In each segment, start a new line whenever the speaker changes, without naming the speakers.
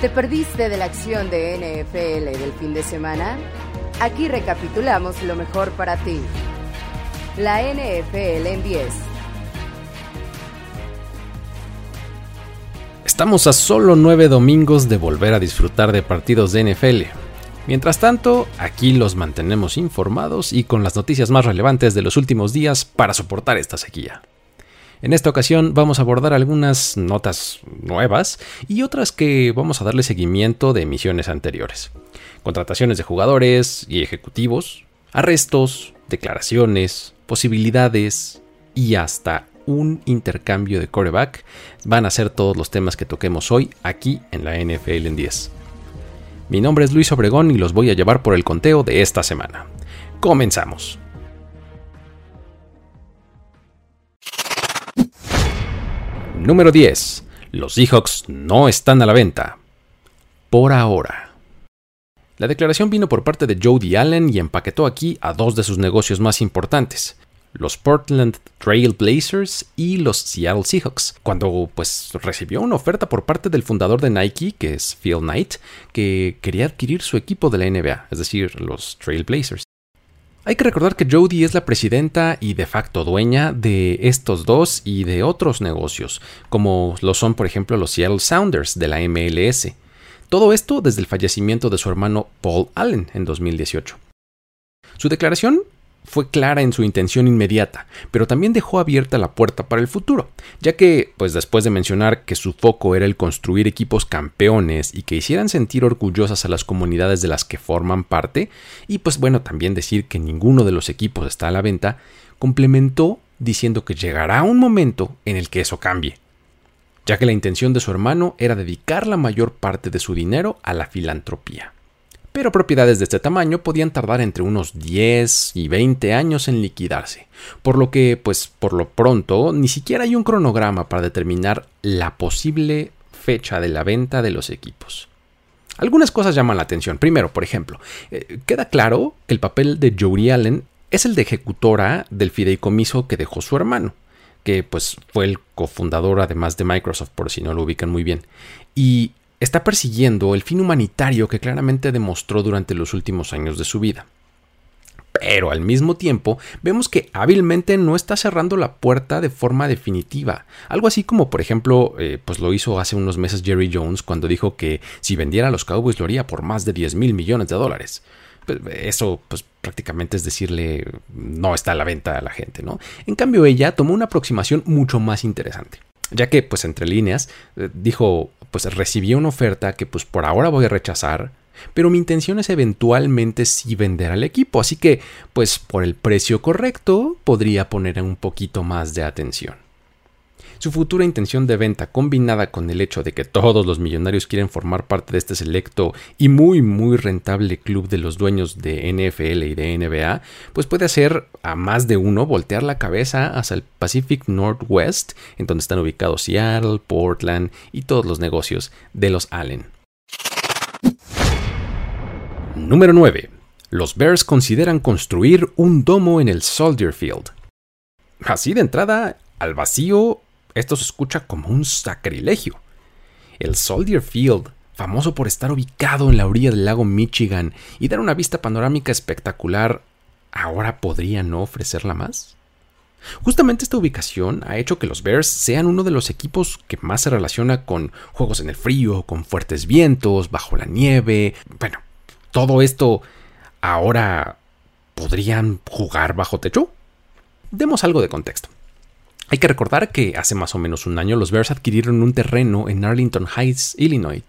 ¿Te perdiste de la acción de NFL del fin de semana? Aquí recapitulamos lo mejor para ti. La NFL en 10.
Estamos a solo nueve domingos de volver a disfrutar de partidos de NFL. Mientras tanto, aquí los mantenemos informados y con las noticias más relevantes de los últimos días para soportar esta sequía. En esta ocasión vamos a abordar algunas notas nuevas y otras que vamos a darle seguimiento de emisiones anteriores. Contrataciones de jugadores y ejecutivos, arrestos, declaraciones, posibilidades y hasta un intercambio de coreback van a ser todos los temas que toquemos hoy aquí en la NFL en 10. Mi nombre es Luis Obregón y los voy a llevar por el conteo de esta semana. Comenzamos. Número 10. Los Seahawks no están a la venta. Por ahora. La declaración vino por parte de Jody Allen y empaquetó aquí a dos de sus negocios más importantes, los Portland Trail Blazers y los Seattle Seahawks, cuando pues recibió una oferta por parte del fundador de Nike, que es Phil Knight, que quería adquirir su equipo de la NBA, es decir, los Trail Blazers. Hay que recordar que Jody es la presidenta y de facto dueña de estos dos y de otros negocios, como lo son por ejemplo los Seattle Sounders de la MLS. Todo esto desde el fallecimiento de su hermano Paul Allen en 2018. Su declaración fue clara en su intención inmediata, pero también dejó abierta la puerta para el futuro, ya que, pues después de mencionar que su foco era el construir equipos campeones y que hicieran sentir orgullosas a las comunidades de las que forman parte, y pues bueno, también decir que ninguno de los equipos está a la venta, complementó diciendo que llegará un momento en el que eso cambie, ya que la intención de su hermano era dedicar la mayor parte de su dinero a la filantropía pero propiedades de este tamaño podían tardar entre unos 10 y 20 años en liquidarse, por lo que, pues por lo pronto, ni siquiera hay un cronograma para determinar la posible fecha de la venta de los equipos. Algunas cosas llaman la atención. Primero, por ejemplo, eh, queda claro que el papel de Jody Allen es el de ejecutora del fideicomiso que dejó su hermano, que pues fue el cofundador además de Microsoft, por si no lo ubican muy bien. Y está persiguiendo el fin humanitario que claramente demostró durante los últimos años de su vida. Pero al mismo tiempo vemos que hábilmente no está cerrando la puerta de forma definitiva. Algo así como por ejemplo eh, pues lo hizo hace unos meses Jerry Jones cuando dijo que si vendiera a los Cowboys lo haría por más de 10 mil millones de dólares. Pues, eso pues prácticamente es decirle no está a la venta a la gente, ¿no? En cambio ella tomó una aproximación mucho más interesante ya que pues entre líneas eh, dijo pues recibí una oferta que pues por ahora voy a rechazar, pero mi intención es eventualmente sí vender al equipo, así que pues por el precio correcto podría poner un poquito más de atención. Su futura intención de venta, combinada con el hecho de que todos los millonarios quieren formar parte de este selecto y muy muy rentable club de los dueños de NFL y de NBA, pues puede hacer a más de uno voltear la cabeza hacia el Pacific Northwest, en donde están ubicados Seattle, Portland y todos los negocios de los Allen. Número 9. Los Bears consideran construir un domo en el Soldier Field. Así de entrada, al vacío esto se escucha como un sacrilegio. El Soldier Field, famoso por estar ubicado en la orilla del lago Michigan y dar una vista panorámica espectacular, ¿ahora podría no ofrecerla más? Justamente esta ubicación ha hecho que los Bears sean uno de los equipos que más se relaciona con juegos en el frío, con fuertes vientos, bajo la nieve. Bueno, todo esto ahora podrían jugar bajo techo. Demos algo de contexto. Hay que recordar que hace más o menos un año los Bears adquirieron un terreno en Arlington Heights, Illinois,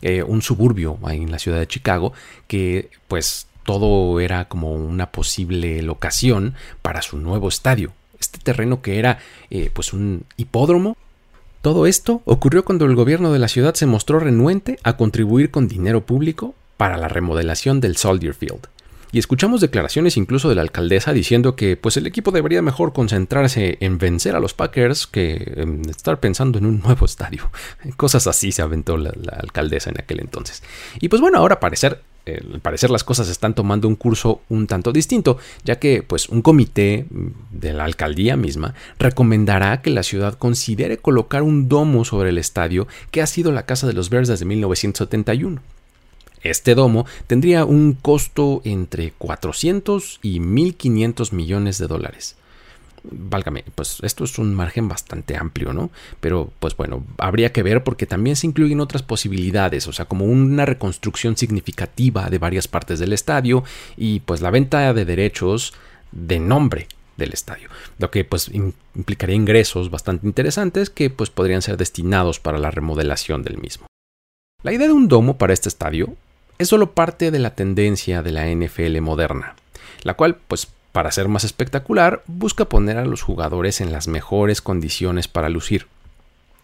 eh, un suburbio en la ciudad de Chicago, que pues todo era como una posible locación para su nuevo estadio. Este terreno que era eh, pues un hipódromo. Todo esto ocurrió cuando el gobierno de la ciudad se mostró renuente a contribuir con dinero público para la remodelación del Soldier Field y escuchamos declaraciones incluso de la alcaldesa diciendo que pues el equipo debería mejor concentrarse en vencer a los Packers que en estar pensando en un nuevo estadio. Cosas así se aventó la, alcaldesa en aquel entonces. Y pues bueno, ahora parecer eh, al parecer las cosas están tomando un curso un tanto distinto, ya que pues un comité de la alcaldía misma recomendará que la ciudad considere colocar un domo sobre el estadio que ha sido la casa de los Bears desde 1971. Este domo tendría un costo entre 400 y 1.500 millones de dólares. Válgame, pues esto es un margen bastante amplio, ¿no? Pero pues bueno, habría que ver porque también se incluyen otras posibilidades, o sea, como una reconstrucción significativa de varias partes del estadio y pues la venta de derechos de nombre del estadio, lo que pues implicaría ingresos bastante interesantes que pues podrían ser destinados para la remodelación del mismo. La idea de un domo para este estadio es solo parte de la tendencia de la NFL moderna, la cual, pues, para ser más espectacular, busca poner a los jugadores en las mejores condiciones para lucir.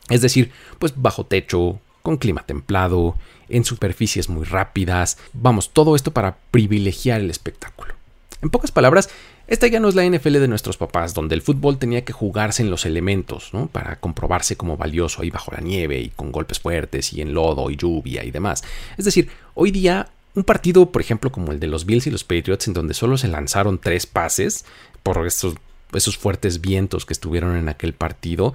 Es decir, pues bajo techo, con clima templado, en superficies muy rápidas, vamos, todo esto para privilegiar el espectáculo. En pocas palabras, esta ya no es la NFL de nuestros papás, donde el fútbol tenía que jugarse en los elementos, ¿no? Para comprobarse como valioso ahí bajo la nieve y con golpes fuertes y en lodo y lluvia y demás. Es decir, hoy día un partido, por ejemplo, como el de los Bills y los Patriots, en donde solo se lanzaron tres pases por esos, esos fuertes vientos que estuvieron en aquel partido,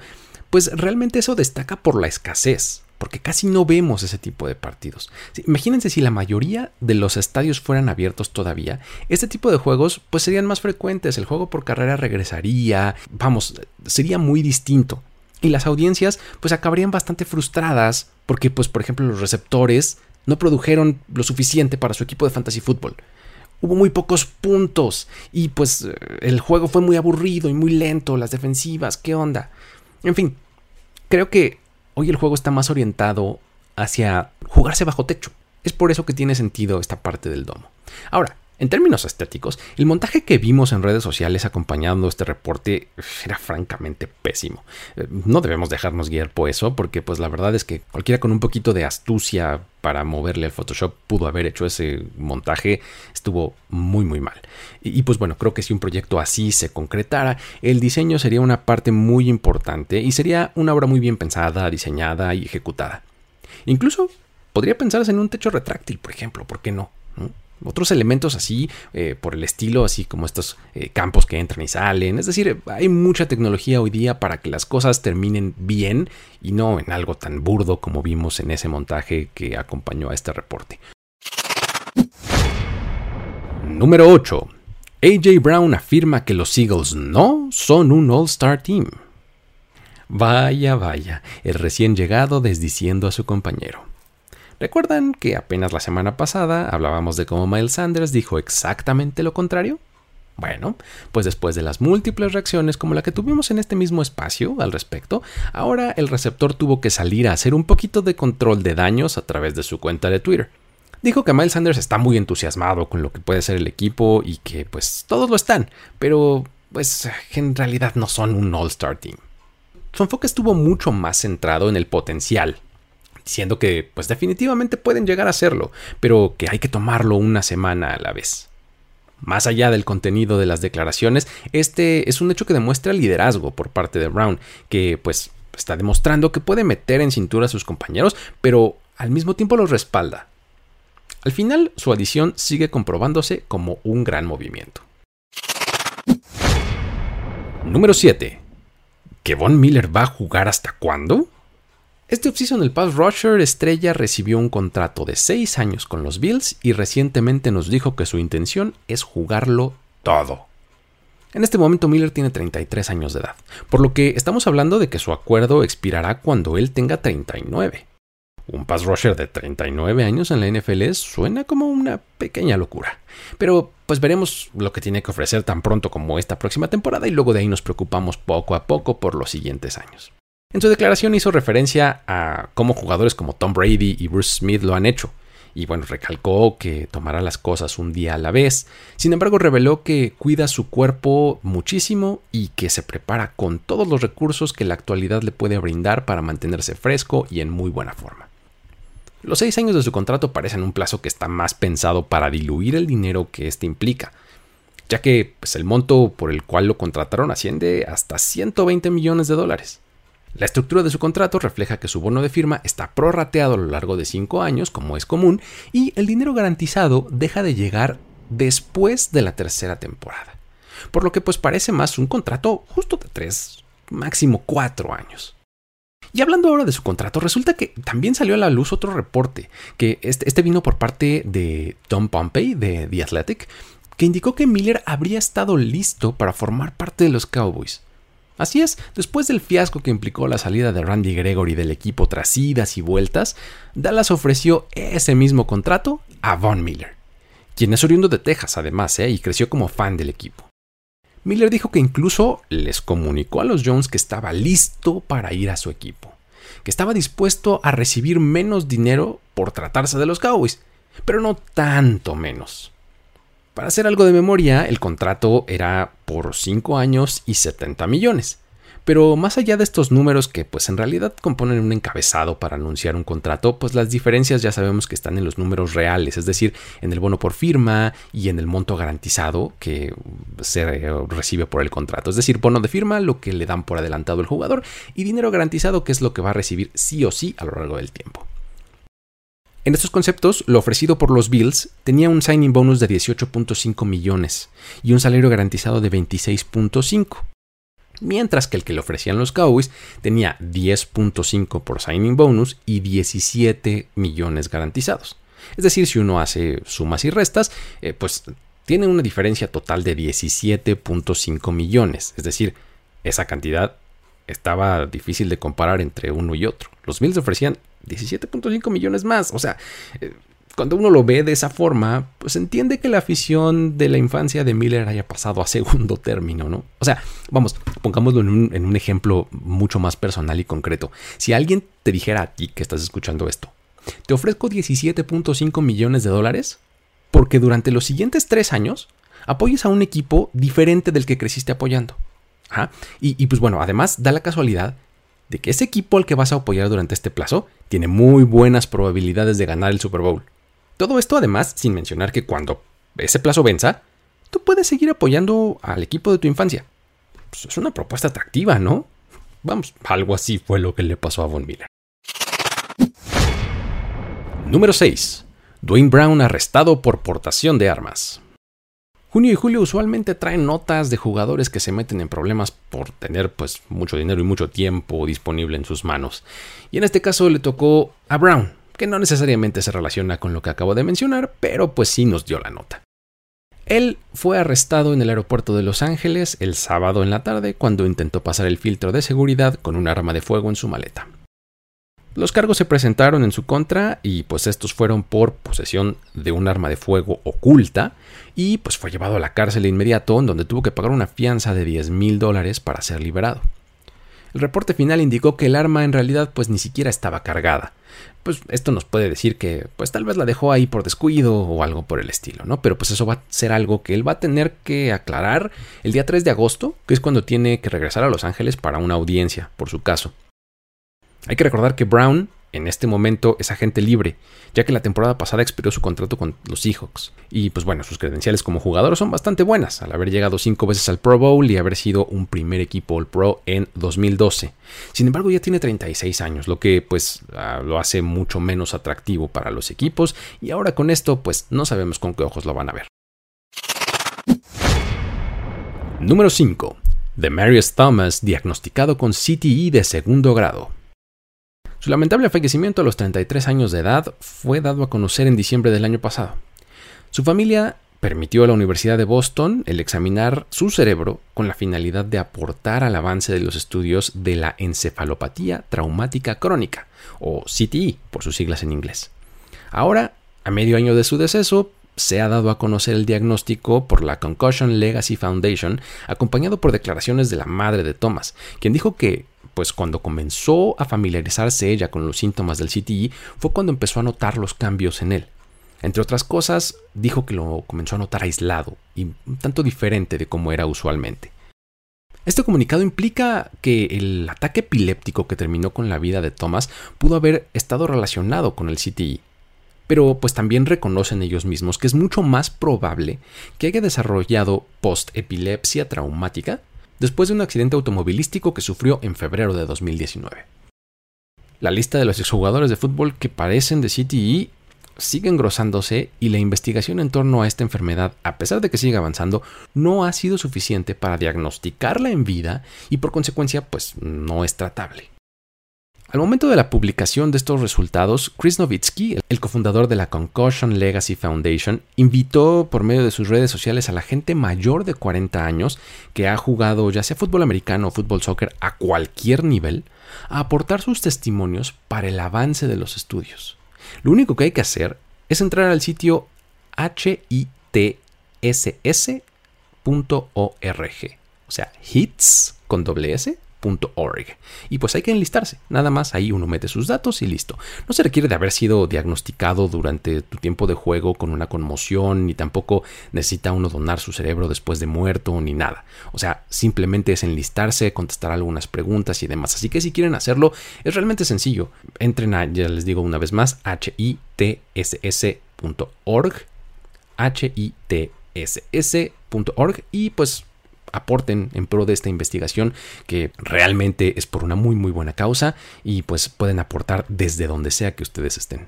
pues realmente eso destaca por la escasez porque casi no vemos ese tipo de partidos. Imagínense si la mayoría de los estadios fueran abiertos todavía, este tipo de juegos pues serían más frecuentes, el juego por carrera regresaría, vamos, sería muy distinto. Y las audiencias pues acabarían bastante frustradas porque pues por ejemplo los receptores no produjeron lo suficiente para su equipo de fantasy fútbol. Hubo muy pocos puntos y pues el juego fue muy aburrido y muy lento, las defensivas, ¿qué onda? En fin, creo que hoy el juego está más orientado hacia jugarse bajo techo. Es por eso que tiene sentido esta parte del domo. Ahora, en términos estéticos, el montaje que vimos en redes sociales acompañando este reporte era francamente pésimo. Eh, no debemos dejarnos guiar por eso, porque pues la verdad es que cualquiera con un poquito de astucia para moverle al Photoshop pudo haber hecho ese montaje, estuvo muy muy mal. Y, y pues bueno, creo que si un proyecto así se concretara, el diseño sería una parte muy importante y sería una obra muy bien pensada, diseñada y ejecutada. Incluso podría pensarse en un techo retráctil, por ejemplo, ¿por qué no? Otros elementos así, eh, por el estilo, así como estos eh, campos que entran y salen. Es decir, hay mucha tecnología hoy día para que las cosas terminen bien y no en algo tan burdo como vimos en ese montaje que acompañó a este reporte. Número 8. AJ Brown afirma que los Eagles no son un All-Star Team. Vaya, vaya, el recién llegado desdiciendo a su compañero. ¿Recuerdan que apenas la semana pasada hablábamos de cómo Miles Sanders dijo exactamente lo contrario? Bueno, pues después de las múltiples reacciones como la que tuvimos en este mismo espacio al respecto, ahora el receptor tuvo que salir a hacer un poquito de control de daños a través de su cuenta de Twitter. Dijo que Miles Sanders está muy entusiasmado con lo que puede ser el equipo y que pues todos lo están, pero pues en realidad no son un All-Star Team. Su enfoque estuvo mucho más centrado en el potencial diciendo que pues definitivamente pueden llegar a hacerlo, pero que hay que tomarlo una semana a la vez. Más allá del contenido de las declaraciones, este es un hecho que demuestra liderazgo por parte de Brown, que pues está demostrando que puede meter en cintura a sus compañeros, pero al mismo tiempo los respalda. Al final, su adición sigue comprobándose como un gran movimiento. Número 7. ¿Que Von Miller va a jugar hasta cuándo? Este offseason el pass rusher estrella recibió un contrato de 6 años con los Bills y recientemente nos dijo que su intención es jugarlo todo. En este momento Miller tiene 33 años de edad, por lo que estamos hablando de que su acuerdo expirará cuando él tenga 39. Un pass rusher de 39 años en la NFL suena como una pequeña locura. Pero pues veremos lo que tiene que ofrecer tan pronto como esta próxima temporada y luego de ahí nos preocupamos poco a poco por los siguientes años. En su declaración hizo referencia a cómo jugadores como Tom Brady y Bruce Smith lo han hecho, y bueno, recalcó que tomará las cosas un día a la vez. Sin embargo, reveló que cuida su cuerpo muchísimo y que se prepara con todos los recursos que la actualidad le puede brindar para mantenerse fresco y en muy buena forma. Los seis años de su contrato parecen un plazo que está más pensado para diluir el dinero que éste implica, ya que pues, el monto por el cual lo contrataron asciende hasta 120 millones de dólares. La estructura de su contrato refleja que su bono de firma está prorrateado a lo largo de cinco años, como es común, y el dinero garantizado deja de llegar después de la tercera temporada. Por lo que pues parece más un contrato justo de tres, máximo cuatro años. Y hablando ahora de su contrato, resulta que también salió a la luz otro reporte, que este, este vino por parte de Tom Pompey de The Athletic, que indicó que Miller habría estado listo para formar parte de los Cowboys. Así es, después del fiasco que implicó la salida de Randy Gregory del equipo tras idas y vueltas, Dallas ofreció ese mismo contrato a Von Miller, quien es oriundo de Texas además, ¿eh? y creció como fan del equipo. Miller dijo que incluso les comunicó a los Jones que estaba listo para ir a su equipo, que estaba dispuesto a recibir menos dinero por tratarse de los Cowboys, pero no tanto menos. Para hacer algo de memoria, el contrato era por 5 años y 70 millones. Pero más allá de estos números que pues en realidad componen un encabezado para anunciar un contrato, pues las diferencias ya sabemos que están en los números reales, es decir, en el bono por firma y en el monto garantizado que se recibe por el contrato. Es decir, bono de firma, lo que le dan por adelantado el jugador, y dinero garantizado, que es lo que va a recibir sí o sí a lo largo del tiempo. En estos conceptos, lo ofrecido por los Bills tenía un signing bonus de 18.5 millones y un salario garantizado de 26.5, mientras que el que le ofrecían los Cowboys tenía 10.5 por signing bonus y 17 millones garantizados. Es decir, si uno hace sumas y restas, eh, pues tiene una diferencia total de 17.5 millones. Es decir, esa cantidad estaba difícil de comparar entre uno y otro. Los Bills ofrecían 17.5 millones más. O sea, eh, cuando uno lo ve de esa forma, pues entiende que la afición de la infancia de Miller haya pasado a segundo término, ¿no? O sea, vamos, pongámoslo en un, ejemplo mucho más personal y concreto. Si alguien te dijera a ti que estás escuchando esto, te ofrezco 17.5 millones de dólares porque durante los siguientes tres años apoyes a un equipo diferente del que creciste apoyando. Y, pues bueno, además da la casualidad de que ese equipo al que vas a apoyar durante este plazo tiene muy buenas probabilidades de ganar el Super Bowl. Todo esto además sin mencionar que cuando ese plazo venza, tú puedes seguir apoyando al equipo de tu infancia. Pues es una propuesta atractiva, ¿no? Vamos, algo así fue lo que le pasó a Von Miller. Número 6. Dwayne Brown arrestado por portación de armas. Junio y julio usualmente traen notas de jugadores que se meten en problemas por tener pues mucho dinero y mucho tiempo disponible en sus manos. Y en este caso le tocó a Brown, que no necesariamente se relaciona con lo que acabo de mencionar, pero pues sí nos dio la nota. Él fue arrestado en el aeropuerto de Los Ángeles el sábado en la tarde cuando intentó pasar el filtro de seguridad con un arma de fuego en su maleta. Los cargos se presentaron en su contra y pues estos fueron por posesión de un arma de fuego oculta y pues fue llevado a la cárcel de inmediato en donde tuvo que pagar una fianza de 10 mil dólares para ser liberado. El reporte final indicó que el arma en realidad pues ni siquiera estaba cargada. Pues esto nos puede decir que pues tal vez la dejó ahí por descuido o algo por el estilo, ¿no? Pero pues eso va a ser algo que él va a tener que aclarar el día 3 de agosto, que es cuando tiene que regresar a Los Ángeles para una audiencia por su caso. Hay que recordar que Brown en este momento es agente libre, ya que la temporada pasada expiró su contrato con los Seahawks. Y pues bueno, sus credenciales como jugador son bastante buenas, al haber llegado cinco veces al Pro Bowl y haber sido un primer equipo All Pro en 2012. Sin embargo, ya tiene 36 años, lo que pues ah, lo hace mucho menos atractivo para los equipos y ahora con esto pues no sabemos con qué ojos lo van a ver. Número 5. Marius Thomas diagnosticado con CTE de segundo grado. Su lamentable fallecimiento a los 33 años de edad fue dado a conocer en diciembre del año pasado. Su familia permitió a la Universidad de Boston el examinar su cerebro con la finalidad de aportar al avance de los estudios de la encefalopatía traumática crónica, o CTE por sus siglas en inglés. Ahora, a medio año de su deceso, se ha dado a conocer el diagnóstico por la Concussion Legacy Foundation, acompañado por declaraciones de la madre de Thomas, quien dijo que pues cuando comenzó a familiarizarse ella con los síntomas del CTI fue cuando empezó a notar los cambios en él. Entre otras cosas, dijo que lo comenzó a notar aislado y un tanto diferente de como era usualmente. Este comunicado implica que el ataque epiléptico que terminó con la vida de Thomas pudo haber estado relacionado con el CTI, pero pues también reconocen ellos mismos que es mucho más probable que haya desarrollado post-epilepsia traumática después de un accidente automovilístico que sufrió en febrero de 2019. La lista de los exjugadores de fútbol que parecen de CTE sigue engrosándose y la investigación en torno a esta enfermedad, a pesar de que sigue avanzando, no ha sido suficiente para diagnosticarla en vida y por consecuencia pues no es tratable. Al momento de la publicación de estos resultados, Chris Novitsky, el cofundador de la Concussion Legacy Foundation, invitó por medio de sus redes sociales a la gente mayor de 40 años que ha jugado ya sea fútbol americano o fútbol soccer a cualquier nivel a aportar sus testimonios para el avance de los estudios. Lo único que hay que hacer es entrar al sitio hitss.org, o sea, hits con doble S y pues hay que enlistarse, nada más ahí uno mete sus datos y listo. No se requiere de haber sido diagnosticado durante tu tiempo de juego con una conmoción, ni tampoco necesita uno donar su cerebro después de muerto, ni nada. O sea, simplemente es enlistarse, contestar algunas preguntas y demás. Así que si quieren hacerlo, es realmente sencillo. Entren a, ya les digo una vez más, hitss.org, hitss.org y pues aporten en pro de esta investigación que realmente es por una muy muy buena causa y pues pueden aportar desde donde sea que ustedes estén.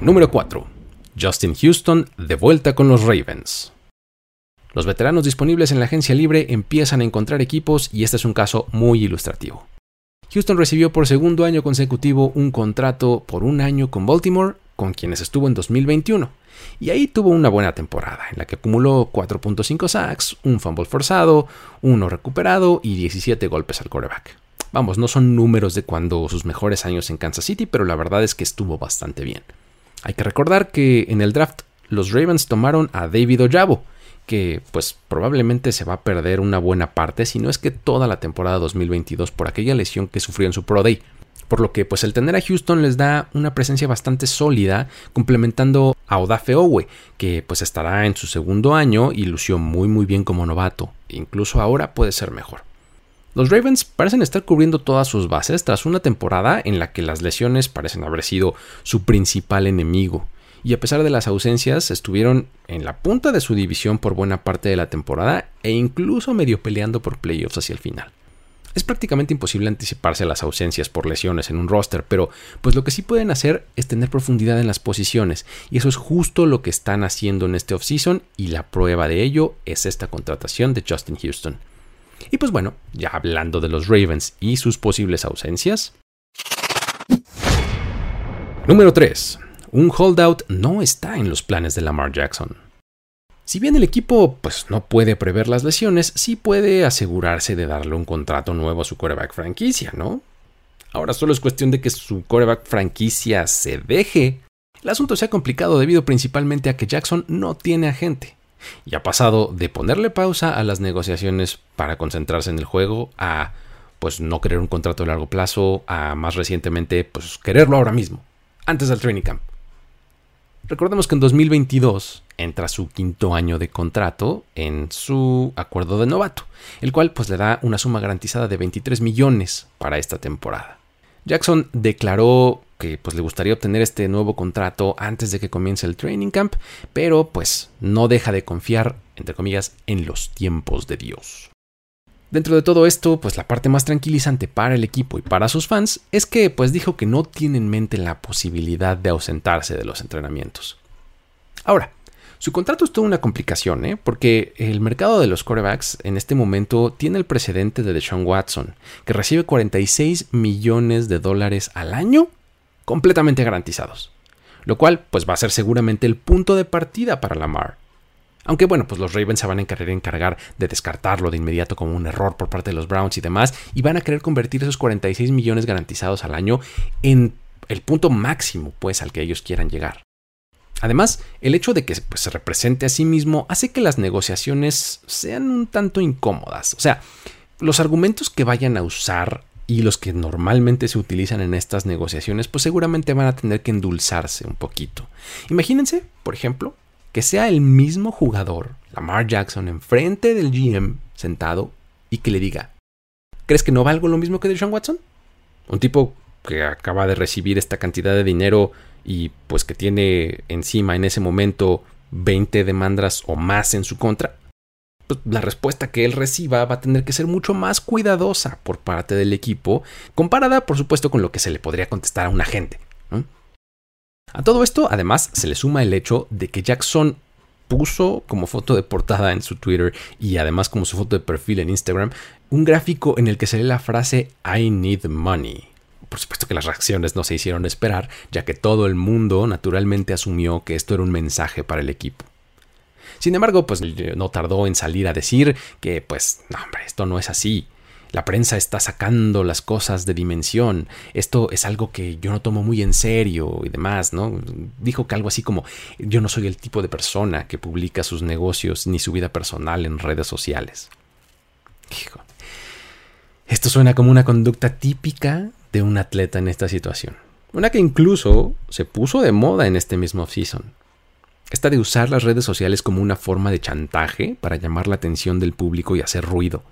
Número 4. Justin Houston de vuelta con los Ravens. Los veteranos disponibles en la agencia libre empiezan a encontrar equipos y este es un caso muy ilustrativo. Houston recibió por segundo año consecutivo un contrato por un año con Baltimore, con quienes estuvo en 2021. Y ahí tuvo una buena temporada, en la que acumuló 4.5 sacks, un fumble forzado, uno recuperado y 17 golpes al quarterback. Vamos, no son números de cuando sus mejores años en Kansas City, pero la verdad es que estuvo bastante bien. Hay que recordar que en el draft los Ravens tomaron a David Ojabo, que pues probablemente se va a perder una buena parte, si no es que toda la temporada 2022 por aquella lesión que sufrió en su Pro Day por lo que pues el tener a Houston les da una presencia bastante sólida, complementando a Odafe Owe, que pues estará en su segundo año y lució muy muy bien como novato, incluso ahora puede ser mejor. Los Ravens parecen estar cubriendo todas sus bases tras una temporada en la que las lesiones parecen haber sido su principal enemigo, y a pesar de las ausencias estuvieron en la punta de su división por buena parte de la temporada e incluso medio peleando por playoffs hacia el final. Es prácticamente imposible anticiparse a las ausencias por lesiones en un roster, pero pues lo que sí pueden hacer es tener profundidad en las posiciones, y eso es justo lo que están haciendo en este offseason, y la prueba de ello es esta contratación de Justin Houston. Y pues bueno, ya hablando de los Ravens y sus posibles ausencias. Número 3. Un holdout no está en los planes de Lamar Jackson. Si bien el equipo pues, no puede prever las lesiones, sí puede asegurarse de darle un contrato nuevo a su coreback franquicia, ¿no? Ahora solo es cuestión de que su coreback franquicia se deje. El asunto se ha complicado debido principalmente a que Jackson no tiene agente y ha pasado de ponerle pausa a las negociaciones para concentrarse en el juego a pues no querer un contrato de largo plazo, a más recientemente pues quererlo ahora mismo, antes del training camp. Recordemos que en 2022 entra su quinto año de contrato en su acuerdo de novato, el cual pues le da una suma garantizada de 23 millones para esta temporada. Jackson declaró que pues le gustaría obtener este nuevo contrato antes de que comience el training camp, pero pues no deja de confiar, entre comillas, en los tiempos de Dios. Dentro de todo esto, pues la parte más tranquilizante para el equipo y para sus fans es que pues dijo que no tiene en mente la posibilidad de ausentarse de los entrenamientos. Ahora, su contrato es toda una complicación, ¿eh? porque el mercado de los quarterbacks en este momento tiene el precedente de Deshaun Watson, que recibe 46 millones de dólares al año completamente garantizados, lo cual pues va a ser seguramente el punto de partida para Lamar. Aunque bueno, pues los Ravens se van a querer encargar de descartarlo de inmediato como un error por parte de los Browns y demás, y van a querer convertir esos 46 millones garantizados al año en el punto máximo, pues, al que ellos quieran llegar. Además, el hecho de que pues, se represente a sí mismo hace que las negociaciones sean un tanto incómodas. O sea, los argumentos que vayan a usar y los que normalmente se utilizan en estas negociaciones, pues seguramente van a tener que endulzarse un poquito. Imagínense, por ejemplo, que sea el mismo jugador, Lamar Jackson, enfrente del GM sentado y que le diga, ¿crees que no valgo lo mismo que Deshaun Watson? Un tipo que acaba de recibir esta cantidad de dinero y pues que tiene encima en ese momento 20 demandas o más en su contra. pues, la respuesta que él reciba va a tener que ser mucho más cuidadosa por parte del equipo, comparada por supuesto con lo que se le podría contestar a un agente. A todo esto, además, se le suma el hecho de que Jackson puso como foto de portada en su Twitter y además como su foto de perfil en Instagram un gráfico en el que se lee la frase I need money. Por supuesto que las reacciones no se hicieron esperar, ya que todo el mundo naturalmente asumió que esto era un mensaje para el equipo. Sin embargo, pues no tardó en salir a decir que, pues, no, hombre, esto no es así. La prensa está sacando las cosas de dimensión. Esto es algo que yo no tomo muy en serio y demás, ¿no? Dijo que algo así como yo no soy el tipo de persona que publica sus negocios ni su vida personal en redes sociales. Esto suena como una conducta típica de un atleta en esta situación. Una que incluso se puso de moda en este mismo season. Esta de usar las redes sociales como una forma de chantaje para llamar la atención del público y hacer ruido.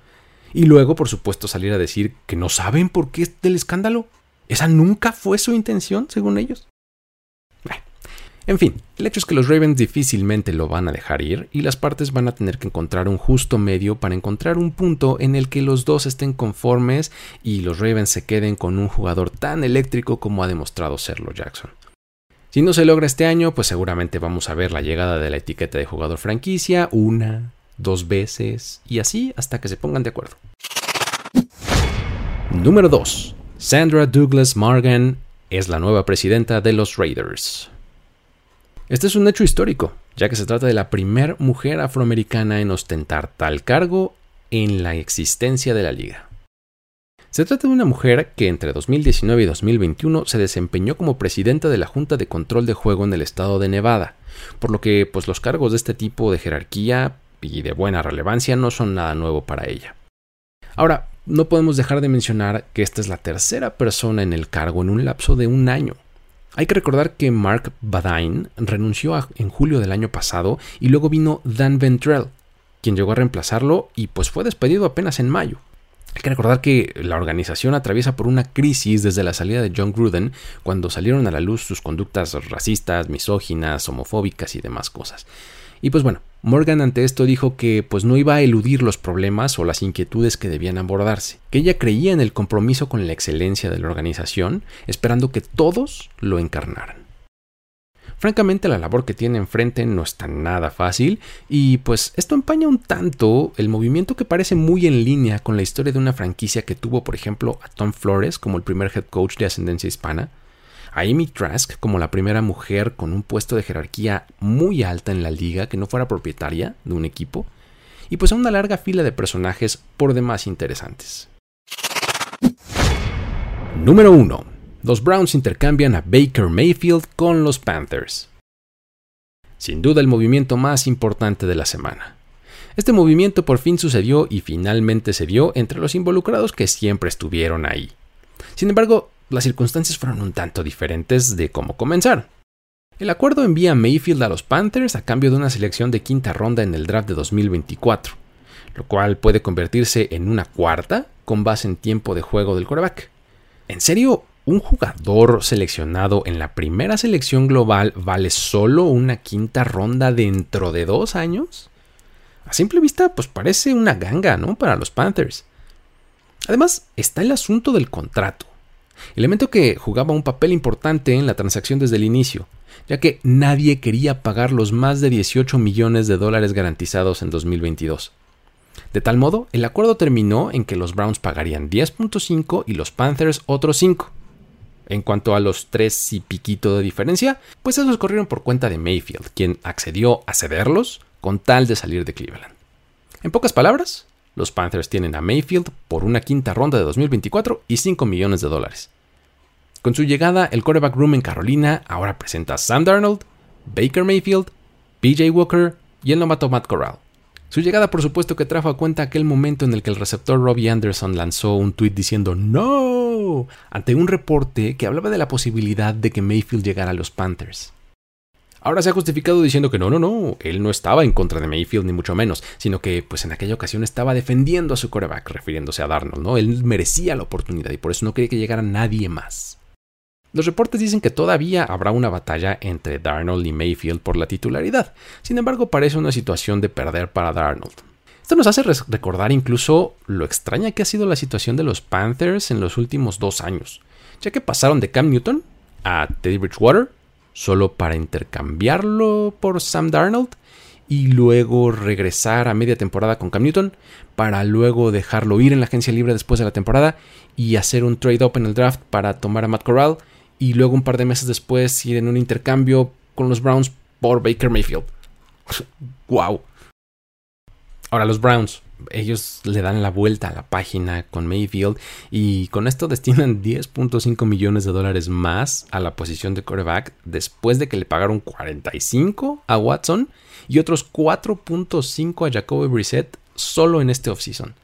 Y luego, por supuesto, salir a decir que no saben por qué es del escándalo. Esa nunca fue su intención, según ellos. En fin, el hecho es que los Ravens difícilmente lo van a dejar ir y las partes van a tener que encontrar un justo medio para encontrar un punto en el que los dos estén conformes y los Ravens se queden con un jugador tan eléctrico como ha demostrado serlo Jackson. Si no se logra este año, pues seguramente vamos a ver la llegada de la etiqueta de jugador franquicia una, dos veces y así hasta que se pongan de acuerdo. Número 2. Sandra Douglas Morgan es la nueva presidenta de los Raiders. Este es un hecho histórico, ya que se trata de la primera mujer afroamericana en ostentar tal cargo en la existencia de la liga. Se trata de una mujer que entre 2019 y 2021 se desempeñó como presidenta de la Junta de Control de Juego en el estado de Nevada, por lo que pues los cargos de este tipo de jerarquía y de buena relevancia no son nada nuevo para ella. Ahora, no podemos dejar de mencionar que esta es la tercera persona en el cargo en un lapso de un año. Hay que recordar que Mark Badine renunció en julio del año pasado y luego vino Dan Ventrell, quien llegó a reemplazarlo y pues fue despedido apenas en mayo. Hay que recordar que la organización atraviesa por una crisis desde la salida de John Gruden, cuando salieron a la luz sus conductas racistas, misóginas, homofóbicas y demás cosas. Y pues bueno, Morgan ante esto dijo que pues no iba a eludir los problemas o las inquietudes que debían abordarse, que ella creía en el compromiso con la excelencia de la organización, esperando que todos lo encarnaran. Francamente la labor que tiene enfrente no está nada fácil y pues esto empaña un tanto el movimiento que parece muy en línea con la historia de una franquicia que tuvo por ejemplo a Tom Flores como el primer head coach de ascendencia hispana, a Amy Trask como la primera mujer con un puesto de jerarquía muy alta en la liga que no fuera propietaria de un equipo, y pues a una larga fila de personajes por demás interesantes. Número 1. Los Browns intercambian a Baker Mayfield con los Panthers. Sin duda el movimiento más importante de la semana. Este movimiento por fin sucedió y finalmente se vio entre los involucrados que siempre estuvieron ahí. Sin embargo, las circunstancias fueron un tanto diferentes de cómo comenzar. El acuerdo envía Mayfield a los Panthers a cambio de una selección de quinta ronda en el draft de 2024, lo cual puede convertirse en una cuarta con base en tiempo de juego del quarterback. ¿En serio? ¿Un jugador seleccionado en la primera selección global vale solo una quinta ronda dentro de dos años? A simple vista, pues parece una ganga, ¿no? Para los Panthers. Además, está el asunto del contrato elemento que jugaba un papel importante en la transacción desde el inicio, ya que nadie quería pagar los más de 18 millones de dólares garantizados en 2022. De tal modo, el acuerdo terminó en que los Browns pagarían 10.5 y los Panthers otros 5. En cuanto a los 3 y piquito de diferencia, pues esos corrieron por cuenta de Mayfield, quien accedió a cederlos con tal de salir de Cleveland. En pocas palabras, los Panthers tienen a Mayfield por una quinta ronda de 2024 y 5 millones de dólares. Con su llegada, el quarterback room en Carolina ahora presenta a Sam Darnold, Baker Mayfield, PJ Walker y el novato Matt Corral. Su llegada, por supuesto, que trajo a cuenta aquel momento en el que el receptor Robbie Anderson lanzó un tuit diciendo ¡No! ante un reporte que hablaba de la posibilidad de que Mayfield llegara a los Panthers. Ahora se ha justificado diciendo que no, no, no, él no estaba en contra de Mayfield ni mucho menos, sino que pues en aquella ocasión estaba defendiendo a su coreback, refiriéndose a Darnold, ¿no? Él merecía la oportunidad y por eso no quería que llegara nadie más. Los reportes dicen que todavía habrá una batalla entre Darnold y Mayfield por la titularidad, sin embargo parece una situación de perder para Darnold. Esto nos hace recordar incluso lo extraña que ha sido la situación de los Panthers en los últimos dos años, ya que pasaron de Cam Newton a Teddy Bridgewater solo para intercambiarlo por Sam Darnold y luego regresar a media temporada con Cam Newton para luego dejarlo ir en la agencia libre después de la temporada y hacer un trade-up en el draft para tomar a Matt Corral y luego un par de meses después ir en un intercambio con los Browns por Baker Mayfield. ¡Wow! Ahora los Browns, ellos le dan la vuelta a la página con Mayfield y con esto destinan 10.5 millones de dólares más a la posición de quarterback después de que le pagaron 45 a Watson y otros 4.5 a Jacoby Brissett solo en este offseason.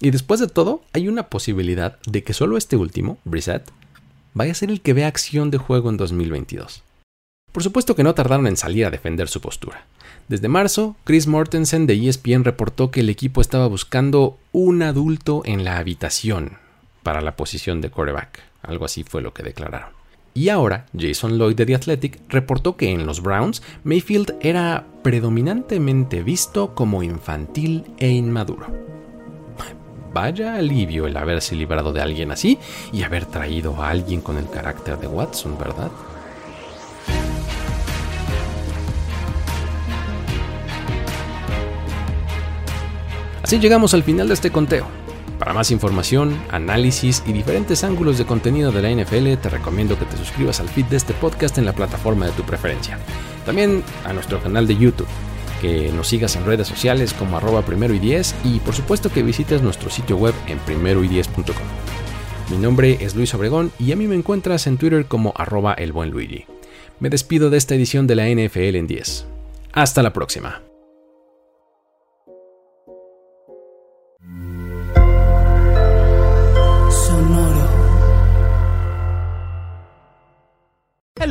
Y después de todo, hay una posibilidad de que solo este último, Brissett, vaya a ser el que vea acción de juego en 2022. Por supuesto que no tardaron en salir a defender su postura. Desde marzo, Chris Mortensen de ESPN reportó que el equipo estaba buscando un adulto en la habitación para la posición de quarterback. Algo así fue lo que declararon. Y ahora, Jason Lloyd de The Athletic reportó que en los Browns, Mayfield era predominantemente visto como infantil e inmaduro. Vaya alivio el haberse librado de alguien así y haber traído a alguien con el carácter de Watson, ¿verdad? Así llegamos al final de este conteo. Para más información, análisis y diferentes ángulos de contenido de la NFL, te recomiendo que te suscribas al feed de este podcast en la plataforma de tu preferencia. También a nuestro canal de YouTube, que nos sigas en redes sociales como arroba primero y 10 y por supuesto que visites nuestro sitio web en primeroy10.com. Mi nombre es Luis Obregón y a mí me encuentras en Twitter como arroba el buen Luigi. Me despido de esta edición de la NFL en 10. Hasta la próxima.